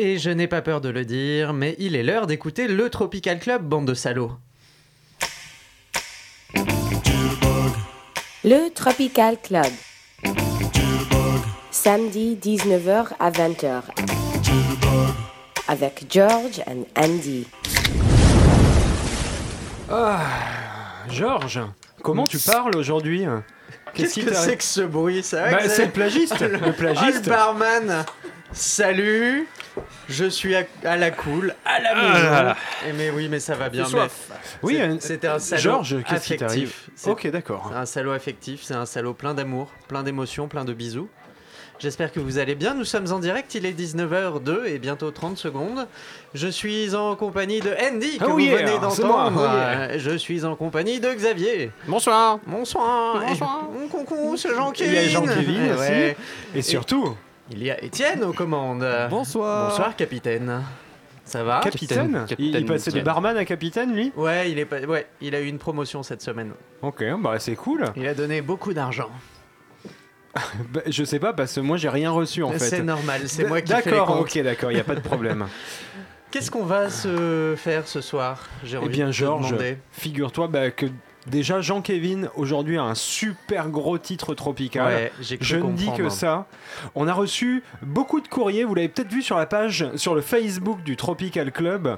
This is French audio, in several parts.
Et je n'ai pas peur de le dire, mais il est l'heure d'écouter le Tropical Club, bande de salauds. Le Tropical Club. Samedi 19h à 20h. Avec George and Andy. Ah, Georges, comment tu parles aujourd'hui? Qu'est-ce que c'est que ce bruit? Ça Bah, c'est le plagiste, le le plagiste. barman Salut Je suis à, à la cool, à la Ah maison. là là. Eh, mais oui, mais ça va bien. Oui, c'est- euh, c'était un salaud affectif. C'est- Ok, d'accord. Un salaud affectif, c'est un salaud plein d'amour, plein d'émotions, plein de bisous. J'espère que vous allez bien. Nous sommes en direct, il est 19h02 et bientôt 30 secondes. Je suis en compagnie de Andy que Oh vous yeah, venez d'entendre. oh yeah. Euh, Je suis en compagnie de Xavier. Bonsoir. Bonsoir. Bonsoir. Et- Coucou, c'est Jean-Kévin. Il y a Jean-Kévin Eh aussi. ouais. Et surtout, Il y a Étienne aux commandes. Bonsoir. Bonsoir, capitaine. Ça va capitaine. capitaine, Il, il passait de barman à capitaine, lui Ouais, il est pas... ouais, il a eu une promotion cette semaine. Ok, bah c'est cool. Il a donné beaucoup d'argent. Bah, je sais pas, parce que moi j'ai rien reçu en fait. C'est normal, c'est moi qui fais les D'accord, ok, d'accord, il n'y a pas de problème. Qu'est-ce qu'on va se faire ce soir J'ai Eh bien, Georges, figure-toi bah, que déjà Jean-Kévin aujourd'hui a un super gros titre tropical. Ouais, Je ne dis que ça. On a reçu beaucoup de courriers, vous l'avez peut-être vu sur la page, sur le Facebook du Tropical Club.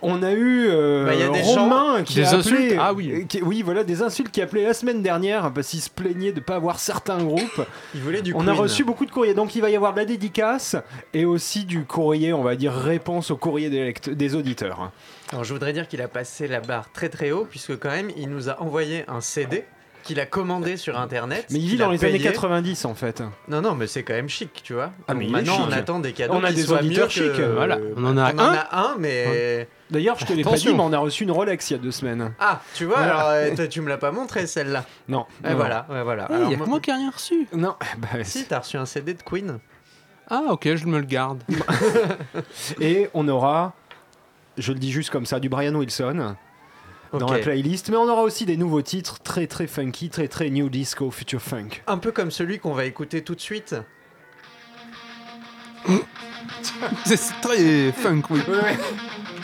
On a eu euh, Bah, y a des Romain qui Des a appelé, Ah oui. qui- oui, voilà, des insultes qui appelaient la semaine dernière parce qu'il se plaignait de ne pas avoir certains groupes. Il voulait du on a reçu beaucoup de courriers, donc il va y avoir de la dédicace et aussi du courrier, on va dire réponse au courrier des auditeurs. Alors, je voudrais dire qu'il a passé la barre très très haut, puisque quand même, il nous a envoyé un CD qu'il a commandé sur internet. Mais il vit dans les années payé. 90 en fait. Non, non, mais c'est quand même chic, tu vois. Ah, mais il est maintenant, on attend des cadeaux On a qui des soient auditeurs mieux que- voilà. On en a on un. en a un, mais. D'ailleurs, je te l'ai pas dit, mais on a reçu une Rolex il y a deux semaines. Ah, tu vois, Voilà. alors euh, toi, tu me l'as pas montré celle-là. Non. Et non. voilà, ouais, voilà. Il Alors, y a moi- que moi qui ai rien reçu. Non, bah, Si, t'as reçu un CD de Queen. Ah ok, je me le garde. Et on aura, je le dis juste comme ça, du Brian Wilson dans la playlist, mais on aura aussi des nouveaux titres très très funky, très très new disco, future funk. Un peu comme celui qu'on va écouter tout de suite. C'est très funk, oui. Welcome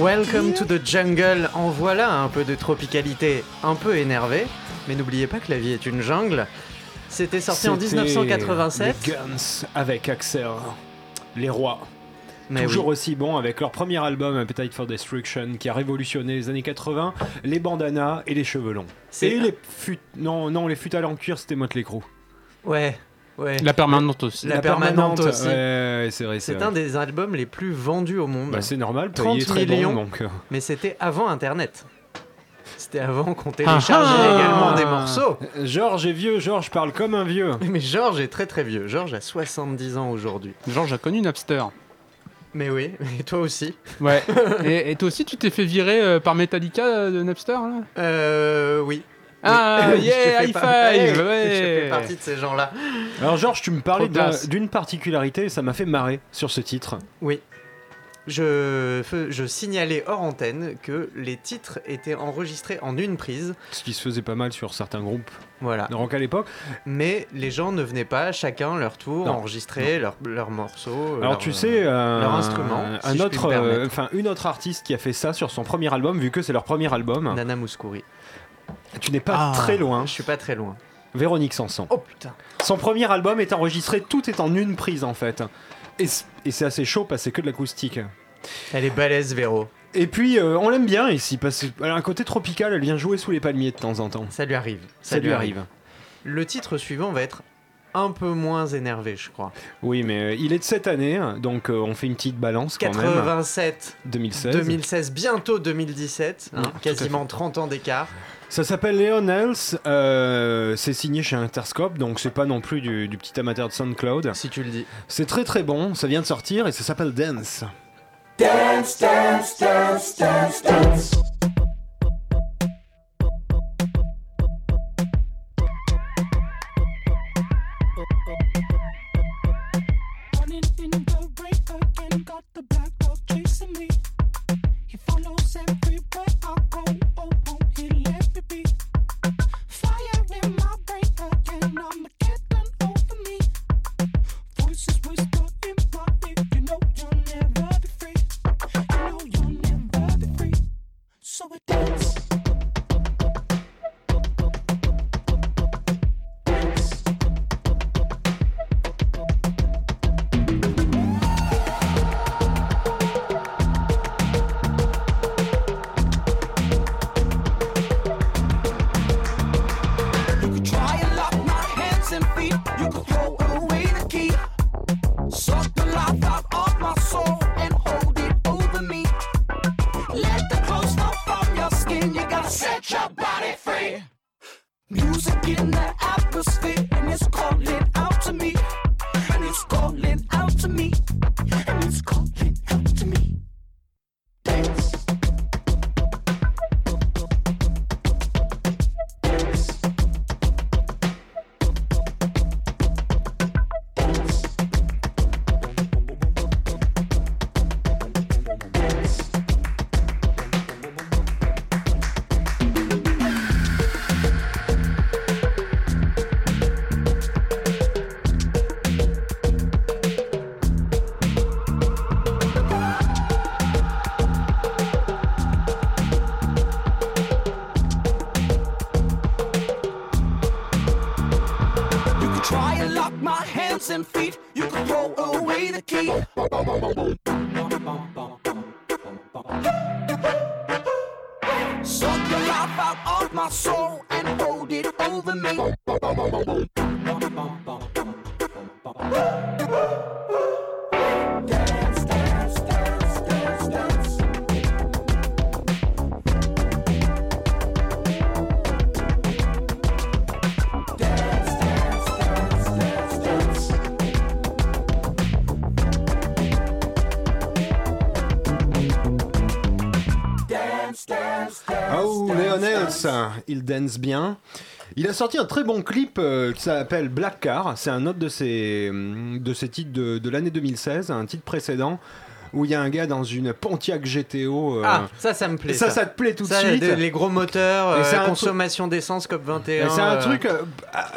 Welcome to the jungle. En voilà un peu de tropicalité, un peu énervé. Mais n'oubliez pas que la vie est une jungle. C'était sorti en C'était 1987. Les Guns avec Axel, les rois. Mais Toujours oui. aussi bon avec leur premier album Appetite for Destruction qui a révolutionné les années 80, les bandanas et les cheveux longs. Et les fut non non les futales en cuir c'était Motley Crue. Ouais, ouais. La permanente aussi. La permanente aussi. Ouais, ouais, c'est vrai. C'est un des albums les plus vendus au monde. Bah, c'est normal, 30 il est très millions. bon donc. euh, Mais c'était avant Internet. C'était avant qu'on Ah télécharge ah. illégalement des morceaux. Georges est vieux, Georges parle comme un vieux. Mais Georges est très très vieux. Georges a 70 ans aujourd'hui. Georges a connu Napster. Mais oui, et toi aussi. Ouais. et, et toi aussi, tu t'es fait virer euh, par Metallica euh, de Napster là? Euh, oui. Ah, Oui. yeah, Je high fais five J'ai ouais. fait partie de ces gens-là. Alors Georges, tu me parlais Trop d'un- classe. d'une particularité, ça m'a fait marrer sur ce titre. Oui. Je, fais- je signalais hors antenne que les titres étaient enregistrés en une prise. Ce qui se faisait pas mal sur certains groupes Voilà. de rock à l'époque. Mais les gens ne venaient pas chacun leur tour Non. enregistrer leurs leurs morceaux. Alors leurs- tu sais, euh, leur instrument, un, si je puis autre, me permettre. euh, enfin une autre artiste qui a fait ça sur son premier album, vu que c'est leur premier album. Nana Mouskouri. Tu n'es pas Ah. très loin. Je suis pas très loin. Véronique Sanson. Oh putain. Son premier album est enregistré, tout est en une prise en fait. Et, c'est assez chaud parce que c'est que de l'acoustique. Elle est balèze, Véro. Et puis euh, on l'aime bien ici parce qu'elle a un côté tropical, elle vient jouer sous les palmiers de temps en temps. Ça lui arrive. Ça, lui arrive. Le titre suivant va être un peu moins énervé, je crois. Oui, mais euh, il est de cette année, hein, donc euh, on fait une petite balance quand même. 87, 2016. 2016, bientôt 2017, hein, quasiment 30 ans d'écart. Ça s'appelle Leon Else, euh, c'est signé chez Interscope, donc c'est pas non plus du, du petit amateur de SoundCloud. Si tu le dis. C'est très très bon, ça vient de sortir et ça s'appelle Dance. Running Il dance bien. Il a sorti un très bon clip euh, qui s'appelle Black Car. C'est un autre de ses, hum, de ses titres de l'année 2016, un titre précédent. Où il y a un gars dans une Pontiac GTO. euh, Ah, ça, ça me plaît. ça, ça te plaît tout de Ça, suite. de- les gros moteurs, Et euh, c'est un consommation d'essence COP21. Et C'est un euh, truc euh,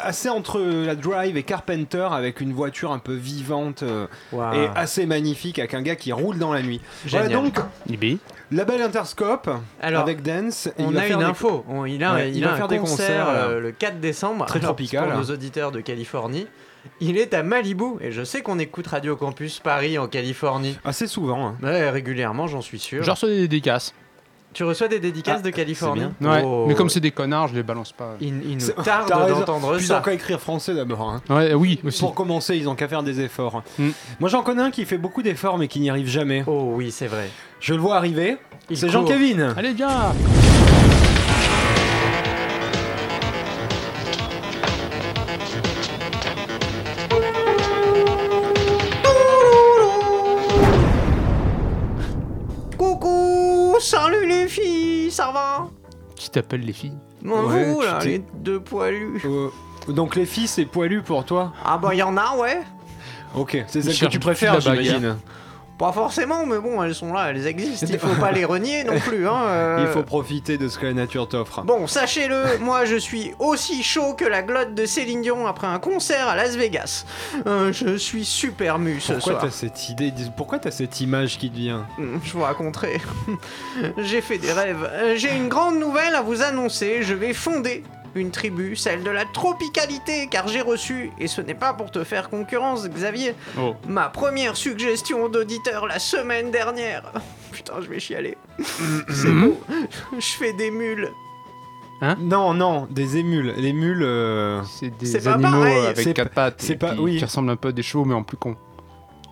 assez entre la Drive et Carpenter avec une voiture un peu vivante euh, et assez magnifique avec un gars qui roule dans la nuit. Génial. Voilà donc Ibi. label Interscope Alors, avec Dance. On a une des- info. On- il a, Ouais, il il a va un faire des concert concerts, là. euh, le 4 décembre. Très tropical. Pour nos auditeurs de Californie. Il est à Malibu et je sais qu'on écoute Radio Campus Paris en Californie. Assez souvent. hein. Ouais, régulièrement, j'en suis sûr. Je reçois des dédicaces. Tu reçois des dédicaces Ah, de Californie c'est Ouais. Oh. Mais comme c'est des connards, je les balance pas. Il, il nous C'est- tarde d'entendre Puis ils ont ça. qu'à écrire français d'abord. hein. Ouais, oui, aussi. Pour commencer, ils ont qu'à faire des efforts. Mm. Moi, j'en connais un qui fait beaucoup d'efforts mais qui n'y arrive jamais. Oh oui, c'est vrai. Je le vois arriver. C'est court. Jean-Kévin. Allez, viens va Qui t'appelle les filles Bon, Ouais, vous, tu là, t'es- les deux poilus. Euh, donc les filles, c'est poilu pour toi? Ah bah, il y en a, ouais. Ok, c'est celle que cherche tu préfères, la bagarre. j'imagine. Pas forcément, mais bon, elles sont là, elles existent. Il faut pas les renier non plus, hein. euh. Il faut profiter de ce que la nature t'offre. Bon, sachez-le, moi je suis aussi chaud que la glotte de Céline Dion après un concert à Las Vegas. Euh, je suis super mu ce Pourquoi soir. t'as cette idée Pourquoi t'as cette image qui te vient? Hmm, Je vous raconterai. J'ai fait des rêves. J'ai une grande nouvelle à vous annoncer. Je vais fonder une tribu, celle de la tropicalité, car j'ai reçu, et ce n'est pas pour te faire concurrence, Xavier, Oh. ma première suggestion d'auditeur la semaine dernière. Putain, je vais chialer. C'est beau. Je fais des mules. Non, non, des émules. Les mules. euh, C'est des C'est pas animaux avec C'est quatre pattes c'est et pas- qui, oui. qui ressemblent un peu à des chevaux, mais en plus con.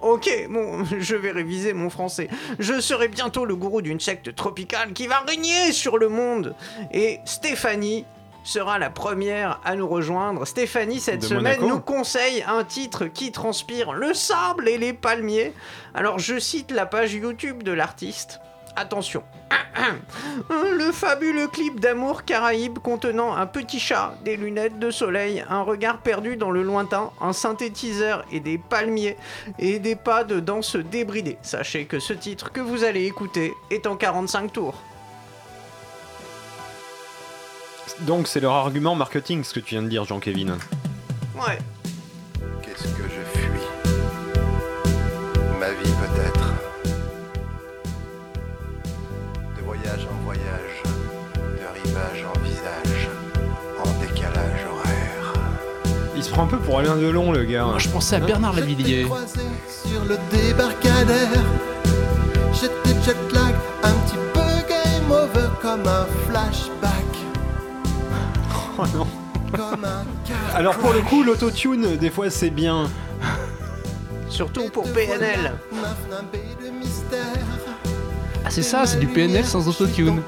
Ok, bon, je vais réviser mon français. Je serai bientôt le gourou d'une secte tropicale qui va régner sur le monde. Et Stéphanie sera la première à nous rejoindre. Stéphanie, cette De semaine, Monaco nous conseille un titre qui transpire le sable et les palmiers. Alors, je cite la page YouTube de l'artiste. Attention. Le fabuleux clip d'amour caraïbe contenant un petit chat, des lunettes de soleil, un regard perdu dans le lointain, un synthétiseur et des palmiers et des pas de danse débridés. Sachez que ce titre que vous allez écouter est en 45 tours. Donc c'est leur argument marketing, ce que tu viens de dire, Jean-Kévin. Ouais. Qu'est-ce que je fuis Ma vie peut-être. De voyage en voyage, de rivage en visage, en décalage horaire. Il se prend un peu pour Alain Delon, le gars. Moi, je pensais à Bernard Lavillier. croisé sur le débarcadère. J'étais jet lag, un petit peu game over comme un flashback. Oh non. Comme un car Alors pour le coup, l'autotune, des fois c'est bien. Surtout pour PNL. Ah, c'est ça, c'est du PNL sans autotune.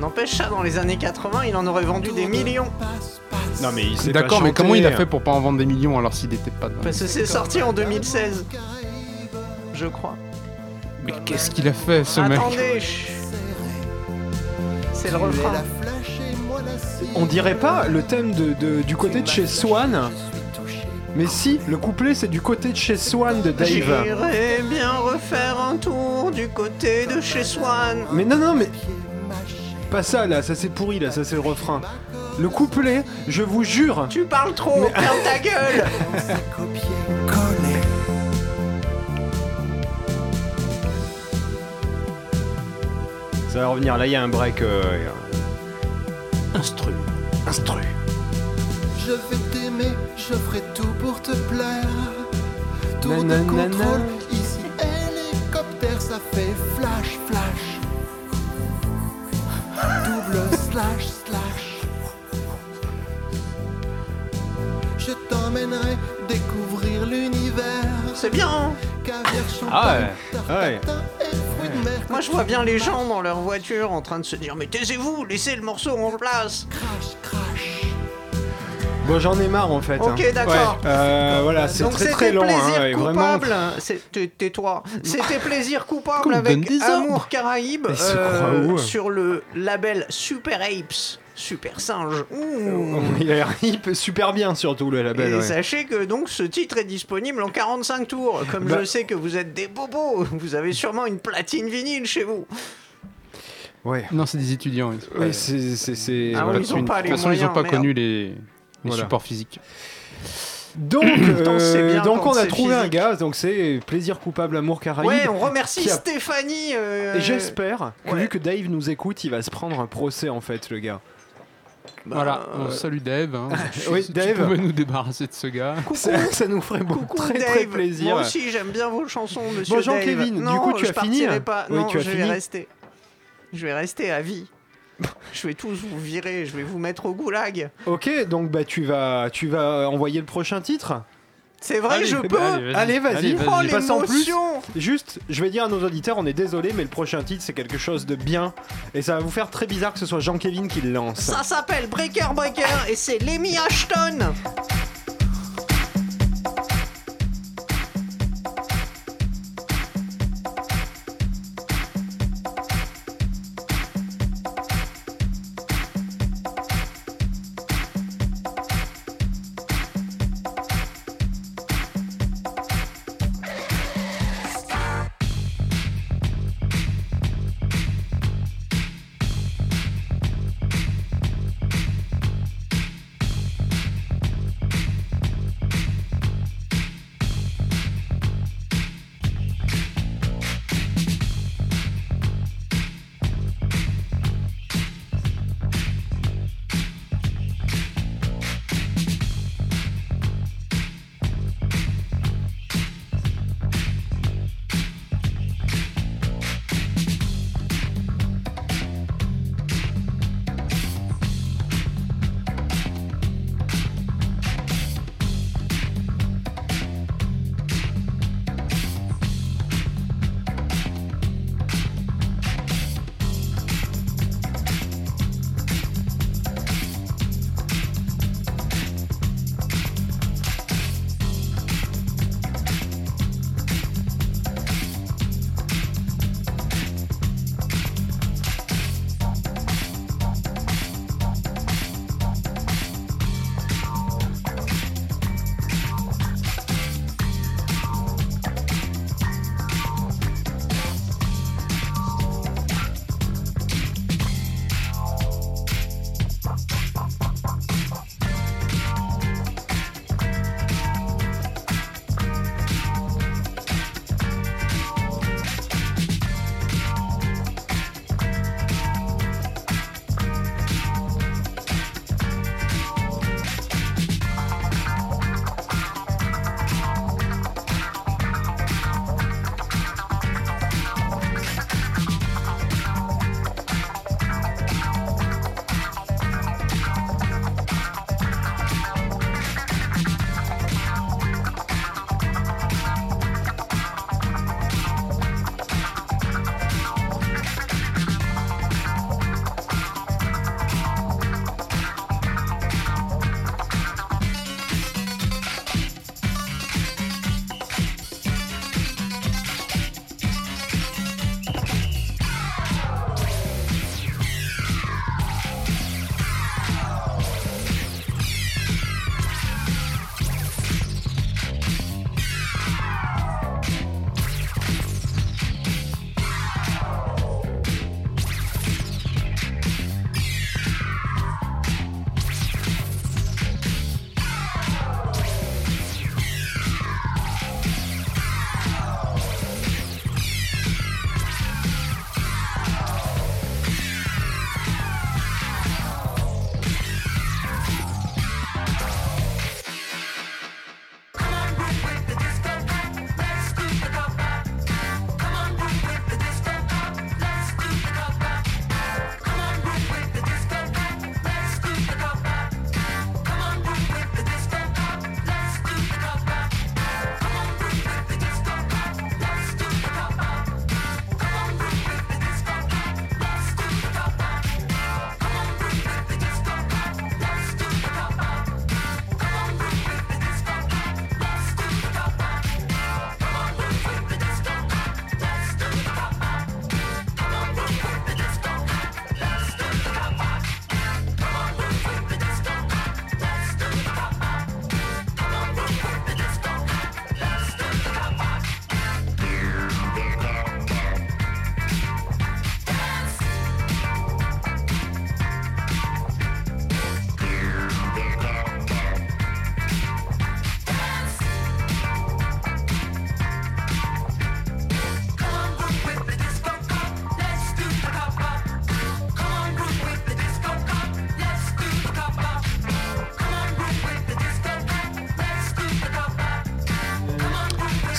N'empêche ça, dans les années 80, il en aurait vendu des millions. Non mais il pas D'accord, mais comment il a fait pour pas en vendre des millions alors s'il était pas dedans Parce que c'est sorti en 2016, je crois. Mais qu'est-ce qu'il a fait, ce mec? Attendez, chut. C'est le refrain. On dirait pas le thème de, de- du côté de chez Swan Mais si, le couplet c'est du côté de chez Swan de Dave. J'irais bien refaire un tour du côté de chez Swan. Mais non, non, mais. Pas ça là, ça c'est pourri là, ça c'est le refrain. Le couplet, je vous jure. Tu parles trop, ferme ta gueule Ça va revenir, là il y a un break. euh, Instru. Instru. Je vais t'aimer, je ferai tout pour te plaire. Tour de Nanana. contrôle, ici hélicoptère, ça fait flash, flash. Double slash, slash. Je t'emmènerai découvrir l'univers. C'est bien, hein champagne, Ah ouais, ouais. Moi je vois bien les gens dans leur voiture en train de se dire Mais taisez-vous, laissez le morceau en place Crash, crash. Bon, j'en ai marre en fait. hein. Ok, d'accord. Euh, voilà, c'est Donc très c'était très long. plaisir Hein, vraiment. coupable. C'est- tais- Tais-toi. C'était plaisir coupable avec donne des ordres. Amour se euh, sur le label Super Apes, Super Singe. Ouh. Il a l'air hip- super bien surtout le label. Et ouais. sachez que donc ce titre est disponible en 45 tours. Comme Bah- je sais que vous êtes des bobos, vous avez sûrement une platine vinyle chez vous. Ouais. Non, c'est des étudiants. ils sont pas- c'est. Ah voilà. ils pas de les toute façon, ils moyens, ont pas merde. connu les, les Voilà. supports physiques. Donc, euh, bien donc on a trouvé un gars, donc c'est plaisir coupable, amour caraïbe. Ouais, on remercie a- Stéphanie. euh, Et j'espère ouais. vu que Dave nous écoute, il va se prendre un procès en fait, le gars. Bah, voilà, euh, on salue Dave. hein. Oui, Si Dave. Tu pouvais nous débarrasser de ce gars. Coucou. Ça, ça nous ferait beaucoup, très Dave. très plaisir. Moi aussi j'aime bien vos chansons, monsieur Bon, Dave. Jean-Kévin, du coup, tu je as fini, partirai hein pas. Oui, non, tu as je vais rester. Je vais rester à vie. Je vais tous vous virer, je vais vous mettre au goulag. Ok, donc bah tu vas, tu vas envoyer le prochain titre? C'est vrai, Allez, je peux. allez, vas-y. Oh l'émotion Juste, je vais dire à nos auditeurs, on est désolé, mais le prochain titre c'est quelque chose de bien et ça va vous faire très bizarre que ce soit Jean-Kévin qui le lance. Ça s'appelle Breaker Breaker et c'est Lemmy Ashton.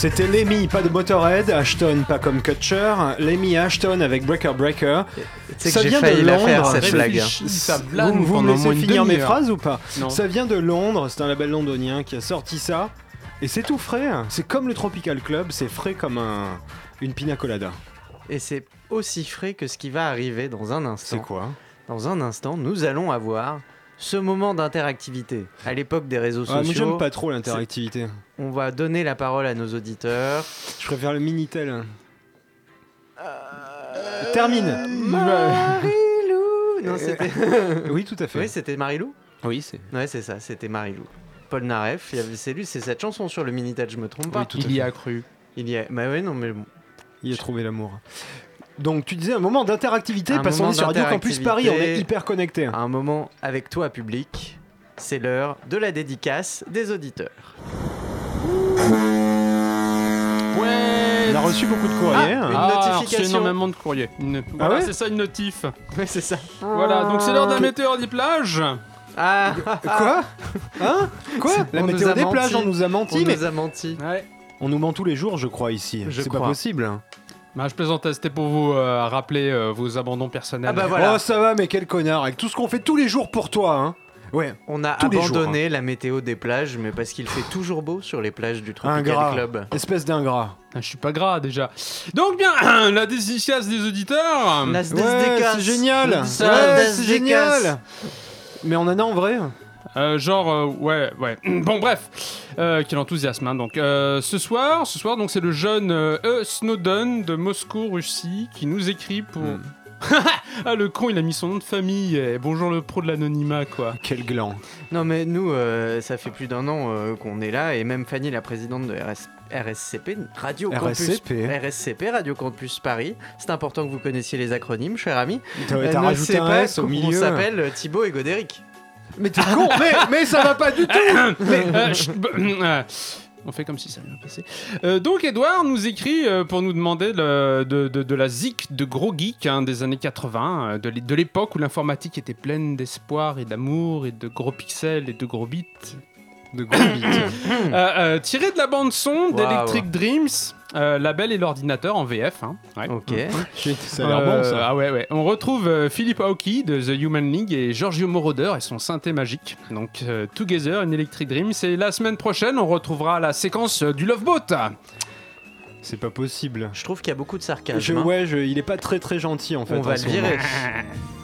C'était Lemmy, pas de Motorhead, Ashton, pas comme Kutcher, Lemmy Ashton avec Breaker Breaker. Tu sais Ça que vient de failli la faire Londres, cette blague. Ça Vous, vous me laissez finir mes phrases ou pas Non. Ça vient de Londres, c'est un label londonien qui a sorti ça. Et c'est tout frais, hein. c'est comme le Tropical Club, c'est frais comme un, une pina colada. Et c'est aussi frais que ce qui va arriver dans un C'est instant. quoi? Dans un instant, nous allons avoir ce moment d'interactivité. À l'époque des réseaux ah, Moi sociaux, j'aime pas trop l'interactivité. on va donner la parole à nos auditeurs. Je préfère le Minitel. Termine Marilou Non, c'était... Oui, tout à fait. oui, c'était Marilou Oui, c'est. Ouais, c'est ça, c'était Marilou. Paul Naref, il y avait- c'est lui, c'est cette chanson sur le Minitel, je me trompe pas. Oui, tout à Il y a cru. Il y a... Bah ouais, non, mais bon. Il a trouvé l'amour. Donc tu disais un moment d'interactivité parce qu'on est sur Radio Campus Paris, on est hyper connecté. Un moment avec toi, public. C'est l'heure de la dédicace des auditeurs. Ouais. On a reçu beaucoup de courriers. Ah, hein. une Ah, notification. C'est énormément de courriers. Une- Voilà, ouais c'est ça une notif. Ouais, c'est ça. Voilà, donc c'est l'heure d'un météore des plages. Ah, Quoi? Hein? Quoi? La On nous météo a des plages, on nous a on menti, mais nous a menti. Ouais. on nous ment tous les jours, je crois, ici. C'est pas possible. Bah, je plaisantais, c'était pour vous euh, rappeler euh, vos abandons personnels. Ah bah voilà. Oh, ça va, mais quel connard, avec tout ce qu'on fait tous les jours pour toi, hein. Ouais, On a Tous les abandonné la météo des plages, mais parce qu'il fait toujours beau sur les plages du Tropical ingrat. Club. Espèce d'ingrat. Ah, je suis pas gras déjà. Donc bien, la dédicace des auditeurs. La Ouais, SDK. c'est génial. Ça, Ouais, c'est génial. Mais on en a en vrai Euh, genre, euh, ouais, ouais. Bon, bref, euh, quel enthousiasme. hein. Donc, euh, ce soir, ce soir, donc c'est le jeune euh, E. Snowden de Moscou, Russie, qui nous écrit pour. Hmm. ah, le con, il a mis son nom de famille. eh, bonjour le pro de l'anonymat, quoi. Quel gland. Non mais nous, euh, ça fait plus d'un an euh, qu'on est là, et même Fanny, la présidente de RS RSCP, Radio Campus... RSCP. RSCP, Radio Campus Paris. C'est important que vous connaissiez les acronymes, cher ami. T'as rajouté un S au milieu. s'appelle euh, Thibaut et Godéric. Mais t'es con mais, ça va pas du tout euh, bah, euh, on fait comme si ça allait bien passer. Euh, donc, Edouard nous écrit euh, pour nous demander de, la zik de gros geek hein, des années 80, euh, de l'é- de l'époque où l'informatique était pleine d'espoir et d'amour et de gros pixels et de gros bits. De gros bits. Euh, euh, tiré de la bande son d'Electric Dreams, euh, la belle et l'ordinateur en VF. hein. Ouais. Ok. Shit, ça a l'air bon Euh, ça. Ah ouais, ouais. On retrouve euh, Philippe Aoki de The Human League et Giorgio Moroder et son synthé magique. Donc, euh, Together in Electric Dream. Et la semaine prochaine, on retrouvera la séquence euh, du Love Boat. C'est pas possible. Je trouve qu'il y a beaucoup de sarcasme. Je, hein. ouais, je- il est pas très très gentil en fait. On va le virer.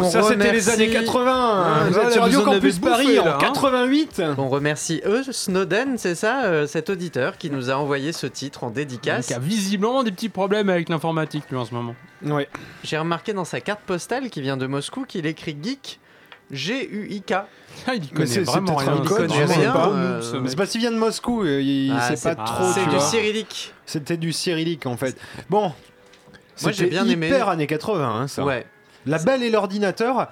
Oh, ça c'était les années 80 Ah, Vous êtes sur Radio Campus Paris là, en hein. 88 On remercie eux, Snowden, c'est ça, euh, cet auditeur qui nous a envoyé ce titre en dédicace. Il a visiblement des petits problèmes avec l'informatique lui en ce moment. Ouais. J'ai remarqué dans sa carte postale qui vient de Moscou qu'il écrit geek, G-U-I-K. Ah, il y connaît c'est- c'est vraiment rien. un Il code, connaît rien, pas. euh, ce Mais. C'est parce qu'il vient de Moscou, euh, il Ah, sait c'est- pas ah, trop. C'est tu du vois. cyrillique. C'était du cyrillique en fait. Bon. Moi, j'ai bien aimé. hyper années 80 hein, ça. Ouais. La Belle et l'ordinateur.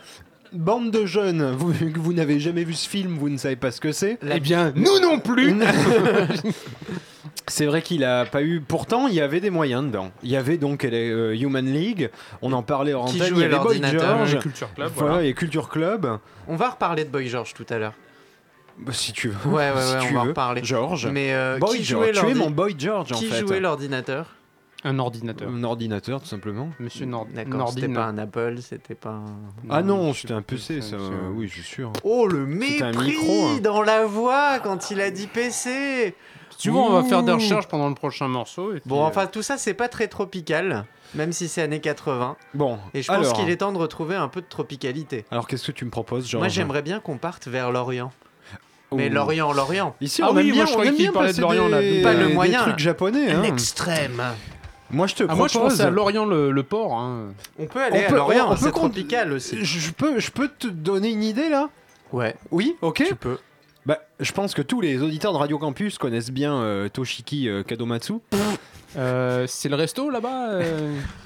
Bande de jeunes, vous, vous n'avez jamais vu ce film, vous ne savez pas ce que c'est. Eh bien, nous non plus C'est vrai qu'il a pas eu. Pourtant, il y avait des moyens dedans. Il y avait donc les euh, Human League. On en parlait en Qui antenne. Il y avait Boy George. Culture Club, Voilà, voilà. et Culture Club. On va reparler de Boy George tout à l'heure. Bah, si tu veux. Ouais, ouais, Si ouais, tu on va en reparler. George. Mais euh, Boy qui George. jouait Tu es mon Boy George en Qui fait. jouait l'ordinateur? Un ordinateur. Un ordinateur tout simplement. Monsieur Nord D'accord, c'était pas un Apple, c'était pas un... ah non, c'était un PC ça. Oui, je suis sûr. Oh, le un mépris micro, hein. dans la voix quand il a dit PC tu veux, on va faire des recherches pendant le prochain morceau. et puis, Bon, euh, enfin, tout ça, c'est pas très tropical, même si c'est années 80. Bon. Et je pense alors, qu'il est temps de retrouver un peu de tropicalité. Alors qu'est-ce que tu me proposes, George Moi, j'aimerais bien qu'on parte vers l'Orient. Mais Ouh. l'Orient, l'Orient. Ici, Ah on oui, aime moi, bien, je on croyais aime qu'il bien parlait de passer l'Orient, là, des- pas le des moyen. trucs japonais. hein. L'extrême. Moi, je te Ah, moi, je pensais à Lorient, le, le port. hein. On peut aller On à peut- l'Orient, on- c'est tropical aussi. Je je peux, je peux te donner une idée là? Ouais, Oui, ok. tu peux. Bah, je pense que tous les auditeurs de Radio Campus connaissent bien euh, Toshiki euh, Kadomatsu. Euh, c'est le resto là-bas euh,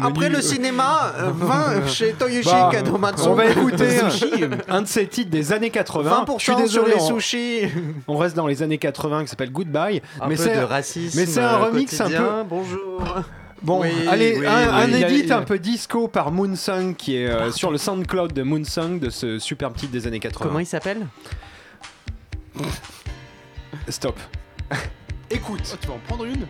Après le cinéma, euh, 20 chez Toyoshi Bah, Kadomatsu. On va écouter un de ces titres des années 80. 20% je suis désolé, sur les on- sushis. On reste dans les années 80 qui s'appelle Goodbye. Un mais peu c'est de racisme. mais c'est un euh, remix un quotidien. Bonjour. bon. Oui, allez, oui, un, oui. un edit peu disco par Moonsung qui est euh, sur le SoundCloud de Moonsung de ce superbe titre des années 80. Comment il s'appelle? Stop. Écoute. oh, tu vas en prendre une?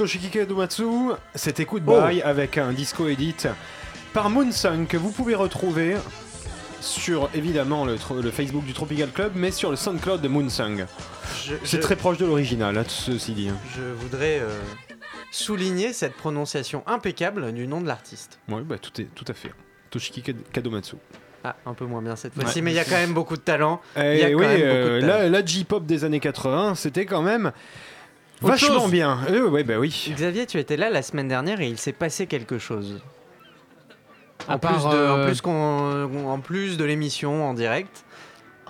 Toshiki Kadomatsu, c'était Goodbye Oh. avec un disco edit par Moonsung que vous pouvez retrouver sur évidemment le, Facebook du Tropical Club, mais sur le SoundCloud de Moonsung. C'est je- très proche de l'original, hein, ceci dit. je voudrais euh, souligner cette prononciation impeccable du nom de l'artiste. Oui, bah, tout, est, tout à fait. Toshiki Kad- Kadomatsu. Ah, un peu moins bien cette fois-ci, Ouais. mais il y a quand même beaucoup de talent. Et Il y a quand oui, même beaucoup de euh, talent. la, la J-pop des années 80, c'était quand même Autre vachement chose. bien. Euh, ouais, bah oui. Xavier, tu étais là la semaine dernière et il s'est passé quelque chose. À En, part, plus, de, en, euh, plus qu'on- en plus de l'émission en direct.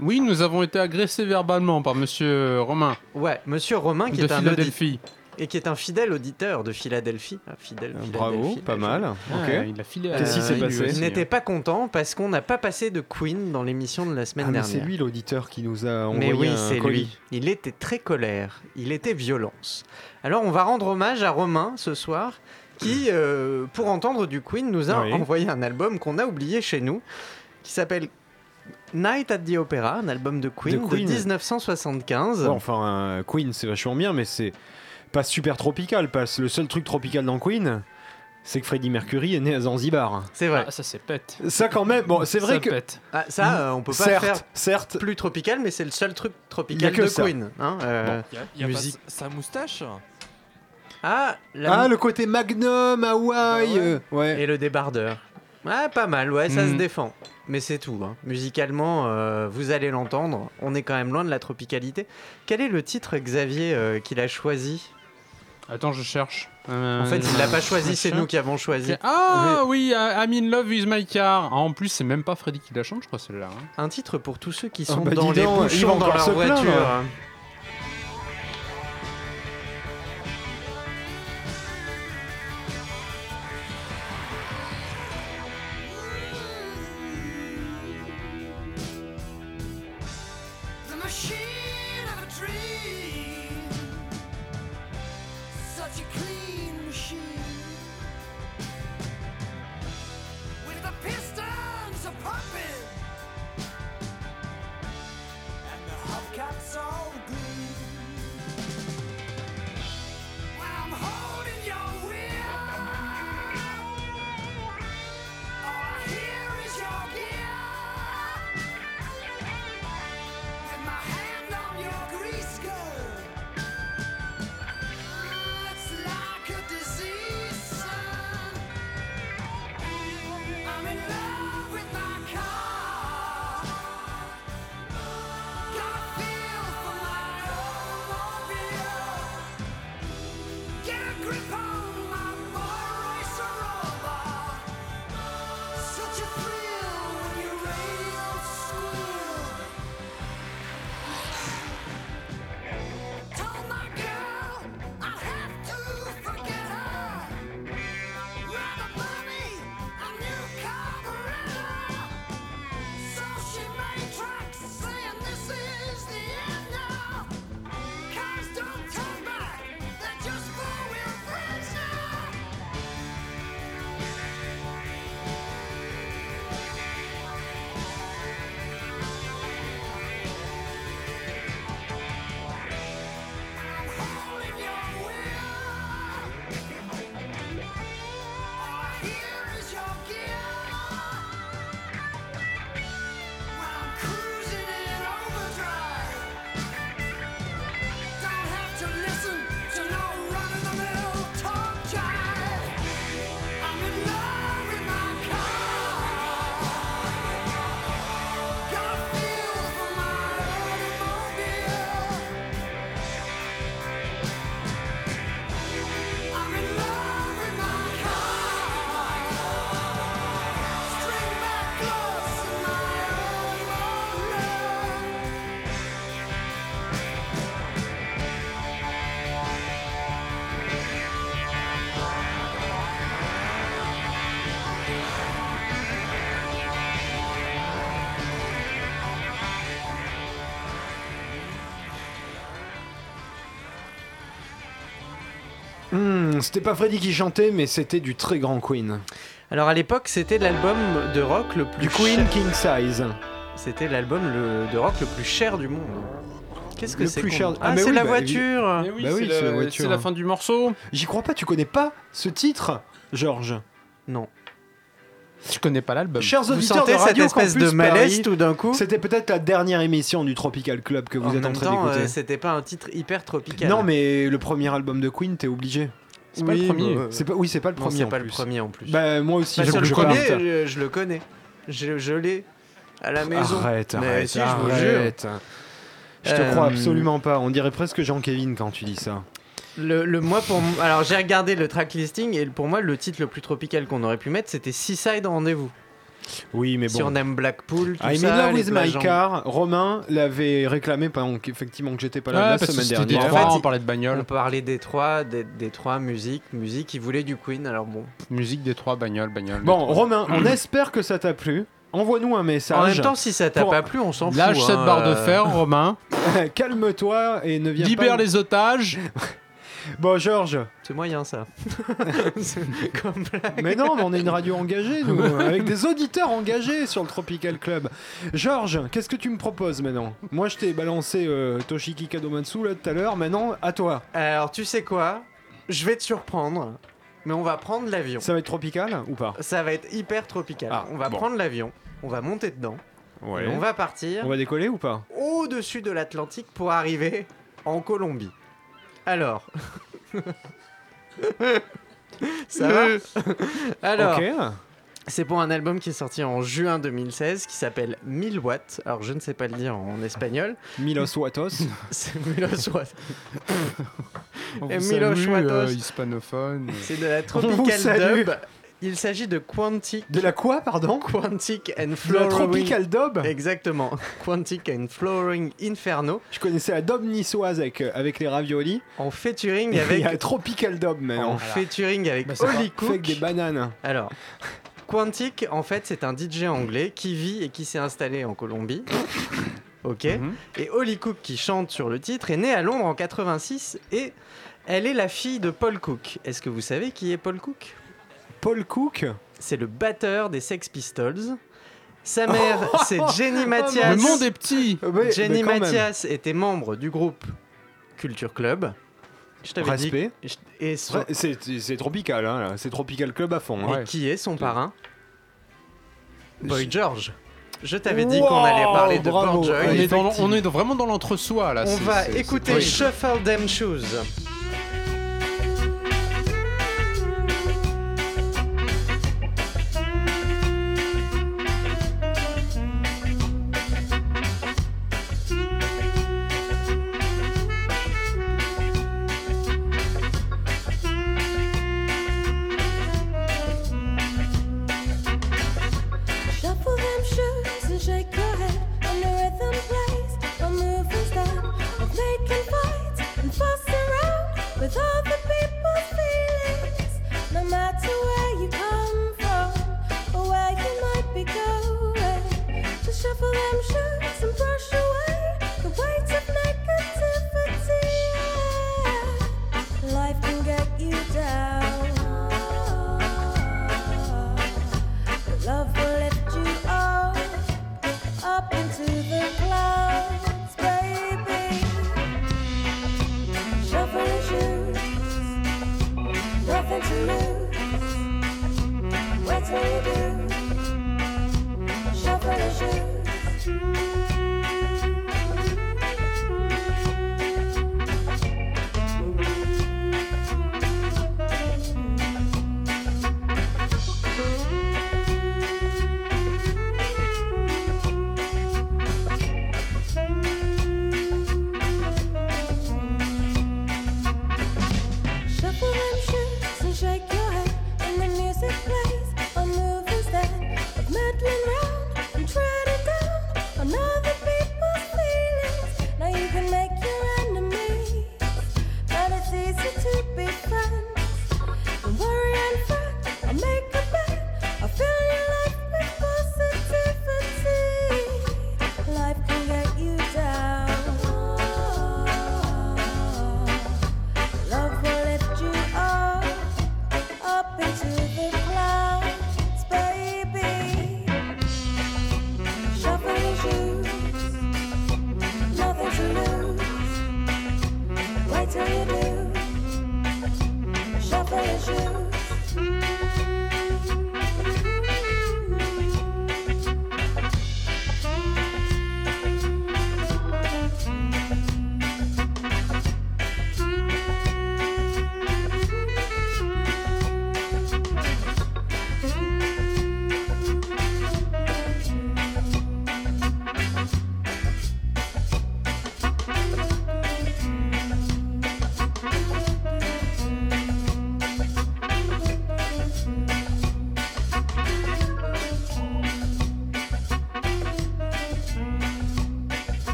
Oui, nous avons été agressés verbalement par monsieur Romain Ouais, monsieur Romain qui de est un Philadelphie. Et qui est un fidèle auditeur de Philadelphie. Ah, fidèle, Bravo, Philadelphie, pas bah, mal. Ah, Ok. il a filé à- Qu'est-ce qui s'est lui passé Il n'était hein. pas content parce qu'on n'a pas passé de Queen dans l'émission de la semaine Ah, mais dernière. c'est lui l'auditeur qui nous a Mais envoyé oui, un c'est colis. lui. Il était très colère. Il était violence. Alors, on va rendre hommage à Romain ce soir, qui, euh, pour entendre du Queen, nous a Oui. envoyé un album qu'on a oublié chez nous, qui s'appelle Night at the Opera, un album de Queen de, De Queen. 1975. Ouais, enfin, euh, Queen, c'est vachement bien, mais c'est pas super tropical. Parce le seul truc tropical dans Queen, c'est que Freddie Mercury est né à Zanzibar. C'est vrai. Ah, ça c'est pète. Ça, quand même, bon, c'est vrai Ça que. pète. Ah, ça, euh, on peut pas certes, faire certes, plus tropical, mais c'est le seul truc tropical que de ça. Queen. hein, euh, Il y a, y a musique. pas sa sa moustache Ah, la Ah, le côté Magnum, Hawaï. Bah ouais. euh, ouais. Et le débardeur. Ouais, pas mal, ouais, ça Mm. se défend. Mais c'est tout. hein. Musicalement, euh, vous allez l'entendre, on est quand même loin de la tropicalité. Quel est le titre, Xavier, euh, qu'il a choisi? Attends, je cherche. Euh, En fait, il l'a pas choisi, c'est nous qui avons choisi. Ah oui, I'm in love with my car. Ah, en plus, c'est même pas Freddy qui la chante, je crois, celle-là. hein. Un titre pour tous ceux qui Oh, sont bah, dans dis les donc, ils bouchons vont dans encore leur se plaindre. voiture. C'était pas Freddie qui chantait, mais c'était du très grand Queen. Alors à l'époque, c'était l'album de rock le plus Du Queen cher- King Size. C'était l'album de rock le plus cher du monde. Qu'est-ce que Le c'est plus cher- Ah, Ah, mais c'est oui, la bah, voiture. Oui, Bah oui, c'est la le- voiture. c'est la fin du morceau. J'y crois pas, tu connais pas ce titre, Georges? Non. Je connais pas l'album. Chers Vous auditeurs de cette Radio espèce de malaise Paris, tout d'un coup C'était peut-être la dernière émission du Tropical Club que vous En êtes en train d'écouter. euh, c'était pas un titre hyper tropical. non, mais le premier album de Queen, t'es obligé. C'est pas le Oui, premier. bah, C'est pas, oui, c'est pas le Non, premier. c'est en pas le plus. premier en plus. Bah, moi aussi, Parce je le parle. je, je le connais. Je, je l'ai à la maison. Arrête, Mais arrête, si, je vous jure. arrête. Je te Euh, crois absolument pas. On dirait presque Jean-Kévin quand tu dis ça. Le, le moi pour m- alors j'ai regardé le track listing et pour moi le titre le plus tropical qu'on aurait pu mettre c'était Seaside Rendez-vous. Oui, mais Si bon. on aime Blackpool, tout I'm in ça, love les with my car. Romain l'avait réclamé pendant qu'effectivement que j'étais pas là Ouais, la parce que semaine dernière. Détroit, En fait, on parlait de On bagnole. parlait des trois, des, des trois musiques, musique, il voulait du Queen. Alors bon. Musique des trois, bagnole, bagnole. Bon, Détroit. Romain, on espère que ça t'a plu. Envoie-nous un message. En même temps, si ça t'a Pour- pas plu, on s'en fout. Lâche cette hein, barre de fer, Romain. Calme-toi et ne viens Libère pas. les otages. Bon, Georges. C'est moyen ça. C'est comme. Mais non, mais on est une radio engagée, nous, avec des auditeurs engagés sur le Tropical Club. Georges, qu'est-ce que tu me proposes maintenant? Moi, je t'ai balancé euh, Toshiki Kadomatsu là tout à l'heure. Maintenant, à toi. Alors tu sais quoi? Je vais te surprendre, mais on va prendre l'avion. Ça va être tropical ou pas? Ça va être hyper tropical. Ah, on va bon. prendre l'avion, on va monter dedans, Ouais. et on va partir On va décoller ou pas? au-dessus de l'Atlantique pour arriver en Colombie. Alors. Ça va Alors, c'est pour un album qui est sorti en juin 2016 qui s'appelle 1000 watts. Alors, je ne sais pas le dire en espagnol. Milos Watos. C'est Milos Watts. On vous Milos salue, Watos. euh, hispanophone. C'est de la tropical dub. Il s'agit de Quantic, De la quoi, pardon Quantic and De la Flowering. Tropical Dub Exactement. Quantic and Flowering Inferno Je connaissais la Dub niçoise avec, euh, avec les raviolis. en featuring Il y avec a Tropical Dub en maintenant. featuring avec Bah, Fait avec Cook. des bananes. Alors, Quantic, en fait, c'est un DJ anglais qui vit et qui s'est installé en Colombie. Ok. Mhm. Et Holly Cook, qui chante sur le titre, est née à Londres en 86 et elle est la fille de Paul Cook. Est-ce que vous savez qui est Paul Cook? Paul Cook C'est le batteur des Sex Pistols. Sa mère, c'est Jenny Mathias. Le monde est petit. Ouais, Jenny mais quand même. Mathias était membre du groupe Culture Club. Je t'avais dit. Et, son- C'est tropical, hein, c'est Tropical Club à fond. hein. et Ouais. qui est son parrain Boy George. Je t'avais dit Wow, qu'on allait parler de. Boy George. On est, dans, on est vraiment dans l'entre-soi là. On va écouter. Shuffle Them Shoes.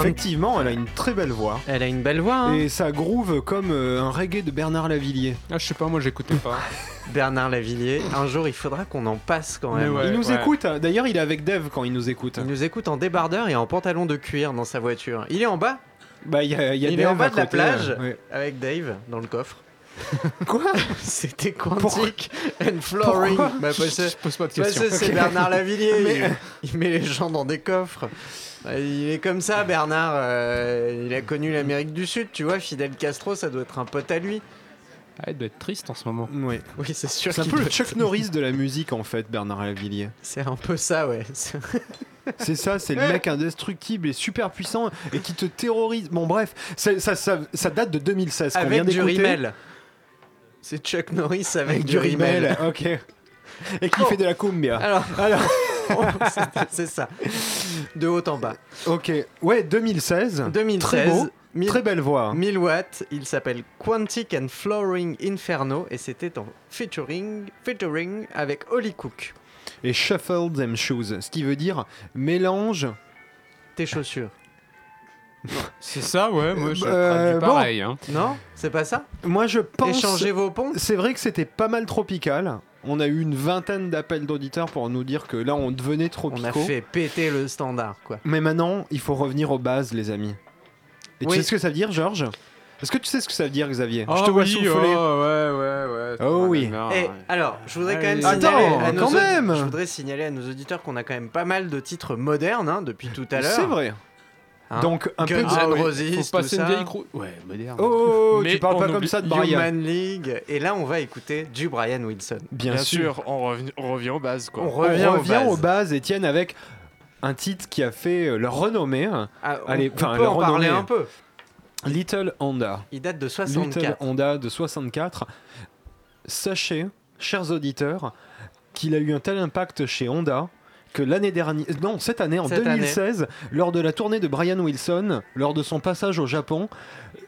Effectivement, elle a une très belle voix. Elle a une belle voix, hein. Et ça groove comme euh, un reggae de Bernard Lavillier. Ah, je sais pas, moi j'écoutais pas. Bernard Lavillier. Un jour, il faudra qu'on en passe quand même. Ouais. il nous écoute, hein. d'ailleurs il est avec Dev quand il nous écoute. Il nous écoute en débardeur et en pantalon de cuir dans sa voiture. Il est en bas? Bah il y a, il y a Il Dev est en bas de la côté, plage euh, ouais. avec Dave dans le coffre. Quoi C'était Quantic and Flooring. Pourquoi Bah, parce que- Je pose pas de parce questions. que c'est Bernard Lavillier. Mais- il, il met les gens dans des coffres. Il est comme ça, Bernard. euh, il a connu l'Amérique du Sud, tu vois. Fidel Castro, ça doit être un pote à lui. Ah, il doit être triste en ce moment. Oui, c'est sûr. C'est un peu le Chuck Norris de la musique en fait, Bernard Lavillier. C'est un peu ça, ouais. C'est- ça, c'est le mec indestructible et super puissant et qui te terrorise. Bon bref, c'est- ça, ça, ça date de 2016 qu'on vient Avec du d'écouter. C'est Chuck Norris avec, du rimel. ok. Et qui Oh. fait de la cumbia. Alors, Alors, c'est- ça. De haut en bas. ok. Ouais, 2016. 2013. Très beau, 1000 très belle voix. 1000 watts, il s'appelle Quantic and Flooring Inferno et c'était en featuring, featuring avec Holly Cook. Et shuffle them shoes, ce qui veut dire mélange. Tes chaussures. C'est ça, ouais, moi je Euh, traduis bon. pareil. Hein. Non C'est pas ça? Moi, je pense. Échangez vos ponts C'est vrai que c'était pas mal tropical. On a eu une vingtaine d'appels d'auditeurs pour nous dire que là, on devenait On a tropicaux. fait péter le standard, quoi. Mais maintenant, il faut revenir aux bases, les amis. Et tu sais ce que ça veut dire, Georges? Est-ce que tu sais ce que ça veut dire, Xavier? Ah Je te vois oui, souffler. Oh, ouais, ouais, ouais. Oh oui. Ah, Et alors, je voudrais quand même Allez. signaler Attends, à nos quand même Je voudrais signaler à nos auditeurs qu'on a quand même pas mal de titres modernes hein, depuis tout à l'heure. C'est vrai. Hein. Donc, un peu Guns de. N' Ah Roses, faut tout passer une vieille crou... Ouais, moderne. Oh, oh, oh, Mais tu parles on pas comme oublie ça de Brian. Human League. Et là, on va écouter du Brian Wilson. Bien, Bien sûr. sûr, on, rev- on revient aux bases quoi. On On revient, revient, aux aux, bases. bases. Étienne, avec un titre qui a fait euh, leur renommée Ah, on, Allez, on enfin, peut en parler un peu. Little Honda. Il date de Little 64. Honda de 64. Sachez, chers auditeurs, qu'il a eu un tel impact chez Honda que l'année dernière, non, cette année, en Cette 2016, lors de la tournée de Brian Wilson, lors de son passage au Japon,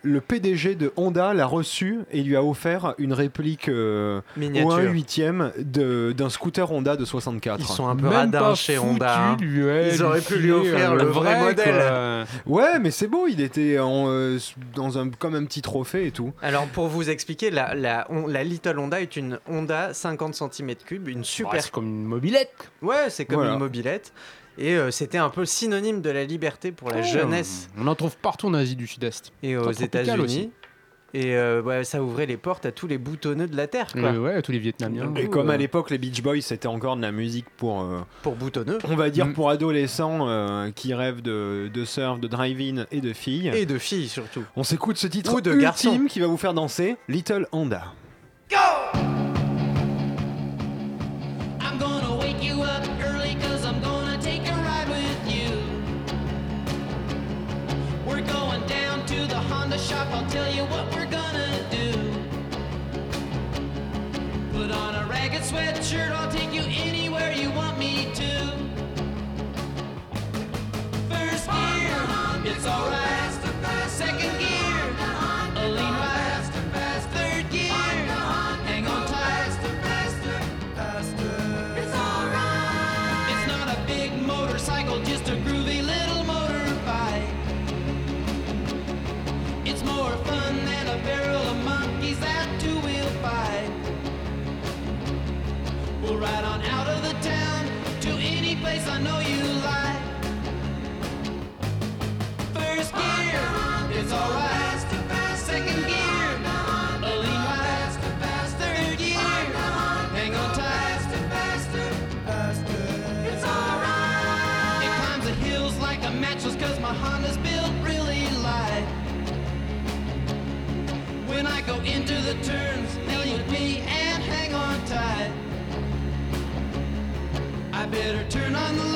le PDG de Honda l'a reçu et lui a offert une réplique euh, ou un Miniature. huitième de- d'un scooter Honda de 64. Ils sont un peu Même radins pas chez foutu, Honda. hein. lui, ouais, Ils auraient pu lui offrir euh, le vrai modèle. quoi. Ouais, mais c'est beau, il était en, euh, dans un, comme un petit trophée et tout. Alors pour vous expliquer, la, la, on- la Little Honda est une Honda 50 cm3, une Ouais, super... c'est comme une mobilette. Ouais, c'est comme Voilà. Une mobilette. Et euh, c'était un peu synonyme de la liberté pour la jeunesse On en trouve partout en Asie du Sud-Est. et aux États-Unis. Et euh, ouais, ça ouvrait les portes à tous les boutonneux de la Terre, quoi. Euh, ouais, tous les Vietnamiens. Et comme à l'époque, les Beach Boys, c'était encore de la musique pour, euh, Pour boutonneux. on va dire, Mm. pour adolescents euh, qui rêvent de, de surf, de drive-in et de filles. Et de filles surtout. On s'écoute ce titre Ou de ultime garçons. qui va vous faire danser, Little Honda. I'm tell you what we're gonna do. Put on a ragged sweatshirt, I'll take you anywhere you want me to. First gear, it's alright. We'll on out of the town to any place I know you like. First gear, it's alright. Second gear, a lean ride. Third gear, hang on tight. It's alright. It climbs the hills like a mattress cause my Honda's built really light. When I go into the turns, better turn on the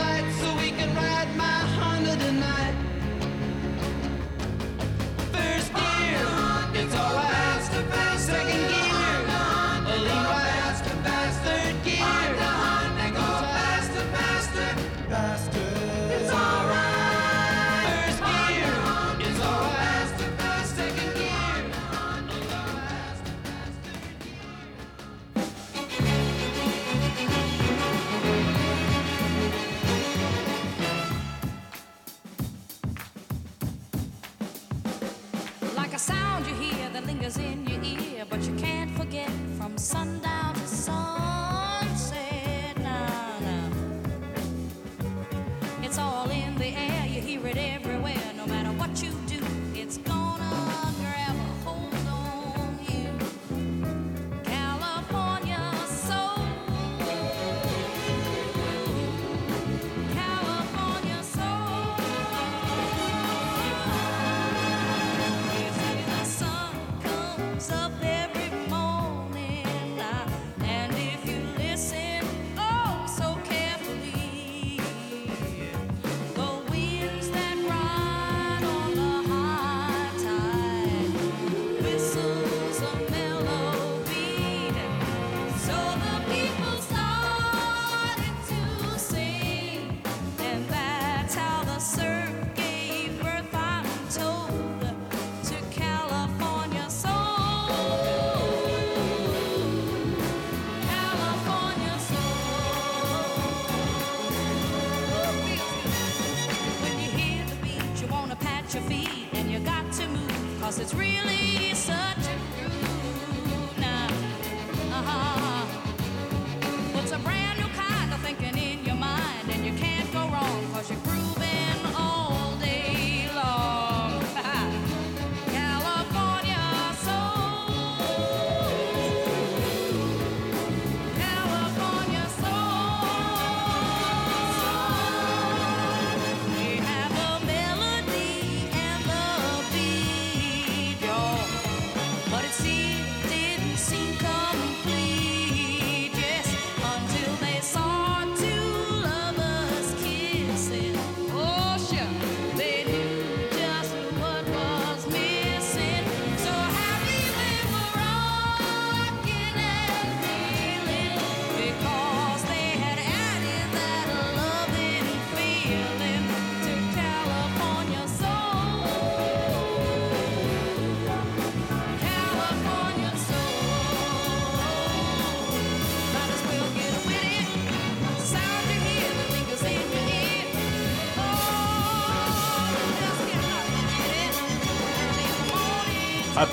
sundown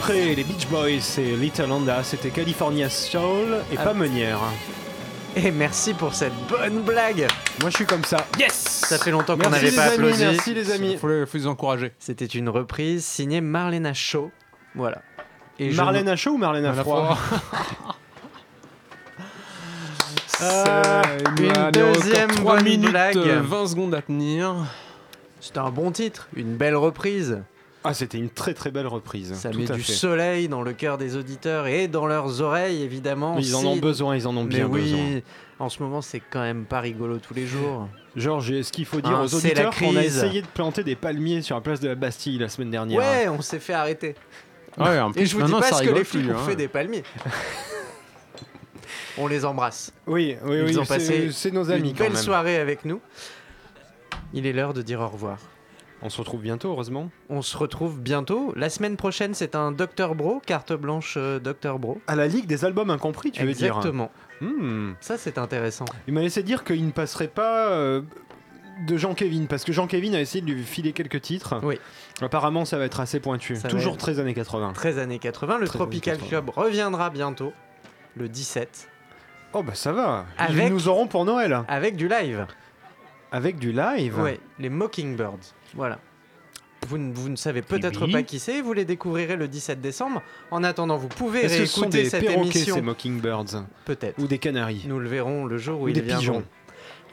Après les Beach Boys et Little Honda, c'était California Soul et Ah. pas Meunière. Et merci pour cette bonne blague. Moi je suis comme ça. Yes Ça fait longtemps qu'on n'avait pas amis, applaudi. merci les amis. Faut les, faut les encourager. C'était une reprise signée Marlena Shaw. Voilà. Et je- Marlène à chaud ou Marlène à froid? Euh, une deuxième encore 3 bonne minutes, blague. euh, 20 secondes à tenir. C'était un bon titre, une belle reprise. Ah, c'était une très très belle reprise. Ça tout met du fait. soleil dans le cœur des auditeurs et dans leurs oreilles, évidemment. Ils en ont besoin, ils en ont Mais bien oui, besoin. en ce moment, c'est quand même pas rigolo tous les jours. Georges, est-ce qu'il faut dire Hein, aux c'est la auditeurs qu'on a essayé de planter des palmiers sur la place de la Bastille la semaine dernière Ouais, on s'est fait arrêter. Ouais, en Et je vous dis pas ce que les flics ont hein. fait des palmiers. on les embrasse. Oui, oui, Ils oui, ont passé c'est- c'est nos amis une quand belle même. soirée avec nous. Il est l'heure de dire au revoir. On se retrouve bientôt, heureusement. On se retrouve bientôt. La semaine prochaine, c'est un Dr Bro, carte blanche euh, Dr Bro. À la Ligue des albums incompris, tu veux dire Exactement. Hmm. Ça, c'est intéressant. Il m'a laissé dire qu'il ne passerait pas euh, de Jean-Kévin, parce que Jean-Kévin a essayé de lui filer quelques titres. Oui. Apparemment, ça va être assez pointu. Ça Toujours être- 13 années 80. 13 années 80. Le Tropical Club reviendra bientôt, le 17, Oh, bah ça va. Avec- Ils nous auront pour Noël. avec du live. Avec du live. Ouais, les Mockingbirds. Voilà. Vous, ne- vous ne savez peut-être oui. pas qui c'est, vous les découvrirez le 17 décembre. En attendant, vous pouvez ce réécouter des cette émission. ces Mockingbirds Peut-être. Ou des canaris Nous le verrons le jour où Ou ils des viendront. pigeons.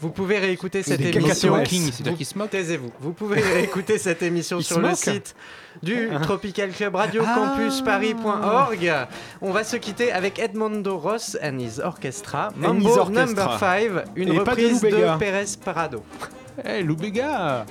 Vous pouvez réécouter cette des émission. Vous-. Taisez-vous. Vous pouvez réécouter cette émission sur le site du Tropical Club Radio Campus Paris.org. On va se quitter avec Edmondo Ross and his Orchestra. Mambo. Number 5, une Et pas de reprise de. Pérez Parado. Eh, Lou Béga